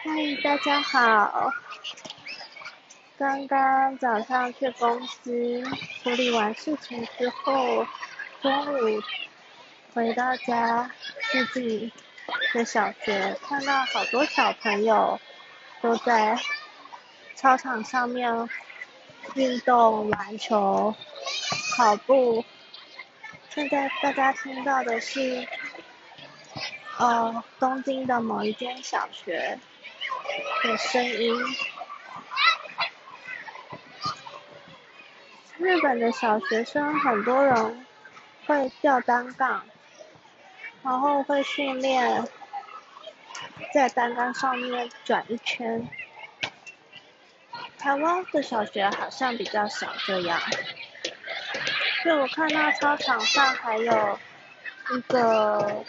嗨，大家好。刚刚早上去公司处理完事情之后，中午回到家附近的小学，看到好多小朋友都在操场上面运动篮球、跑步。现在大家听到的是，呃，东京的某一间小学的声音。日本的小学生很多人会吊单杠，然后会训练在单杠上面转一圈。台湾的小学好像比较少这样。就我看到操场上还有一个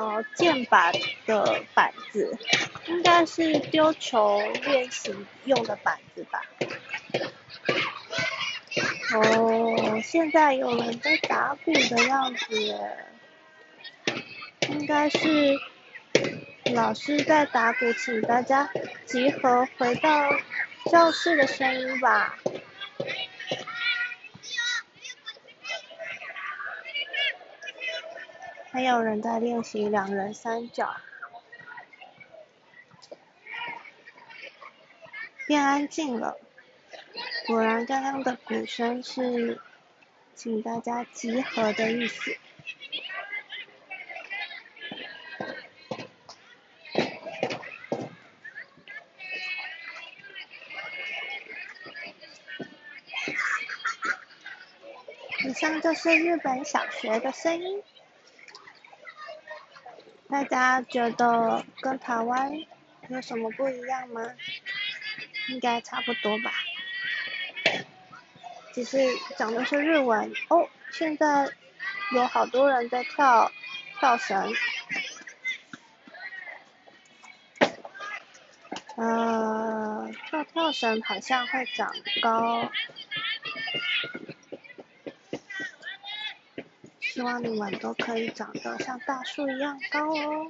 呃键板的板子，应该是丢球练习用的板子吧。哦，现在有人在打鼓的样子耶，应该是老师在打鼓，请大家集合回到教室的声音吧。还有人在练习两人三角，变安静了。果然，刚刚的鼓声是请大家集合的意思。以上就是日本小学的声音，大家觉得跟台湾有什么不一样吗？应该差不多吧。只是讲的是日文哦，现在有好多人在跳跳绳，呃，跳跳绳好像会长高，希望你们都可以长得像大树一样高哦。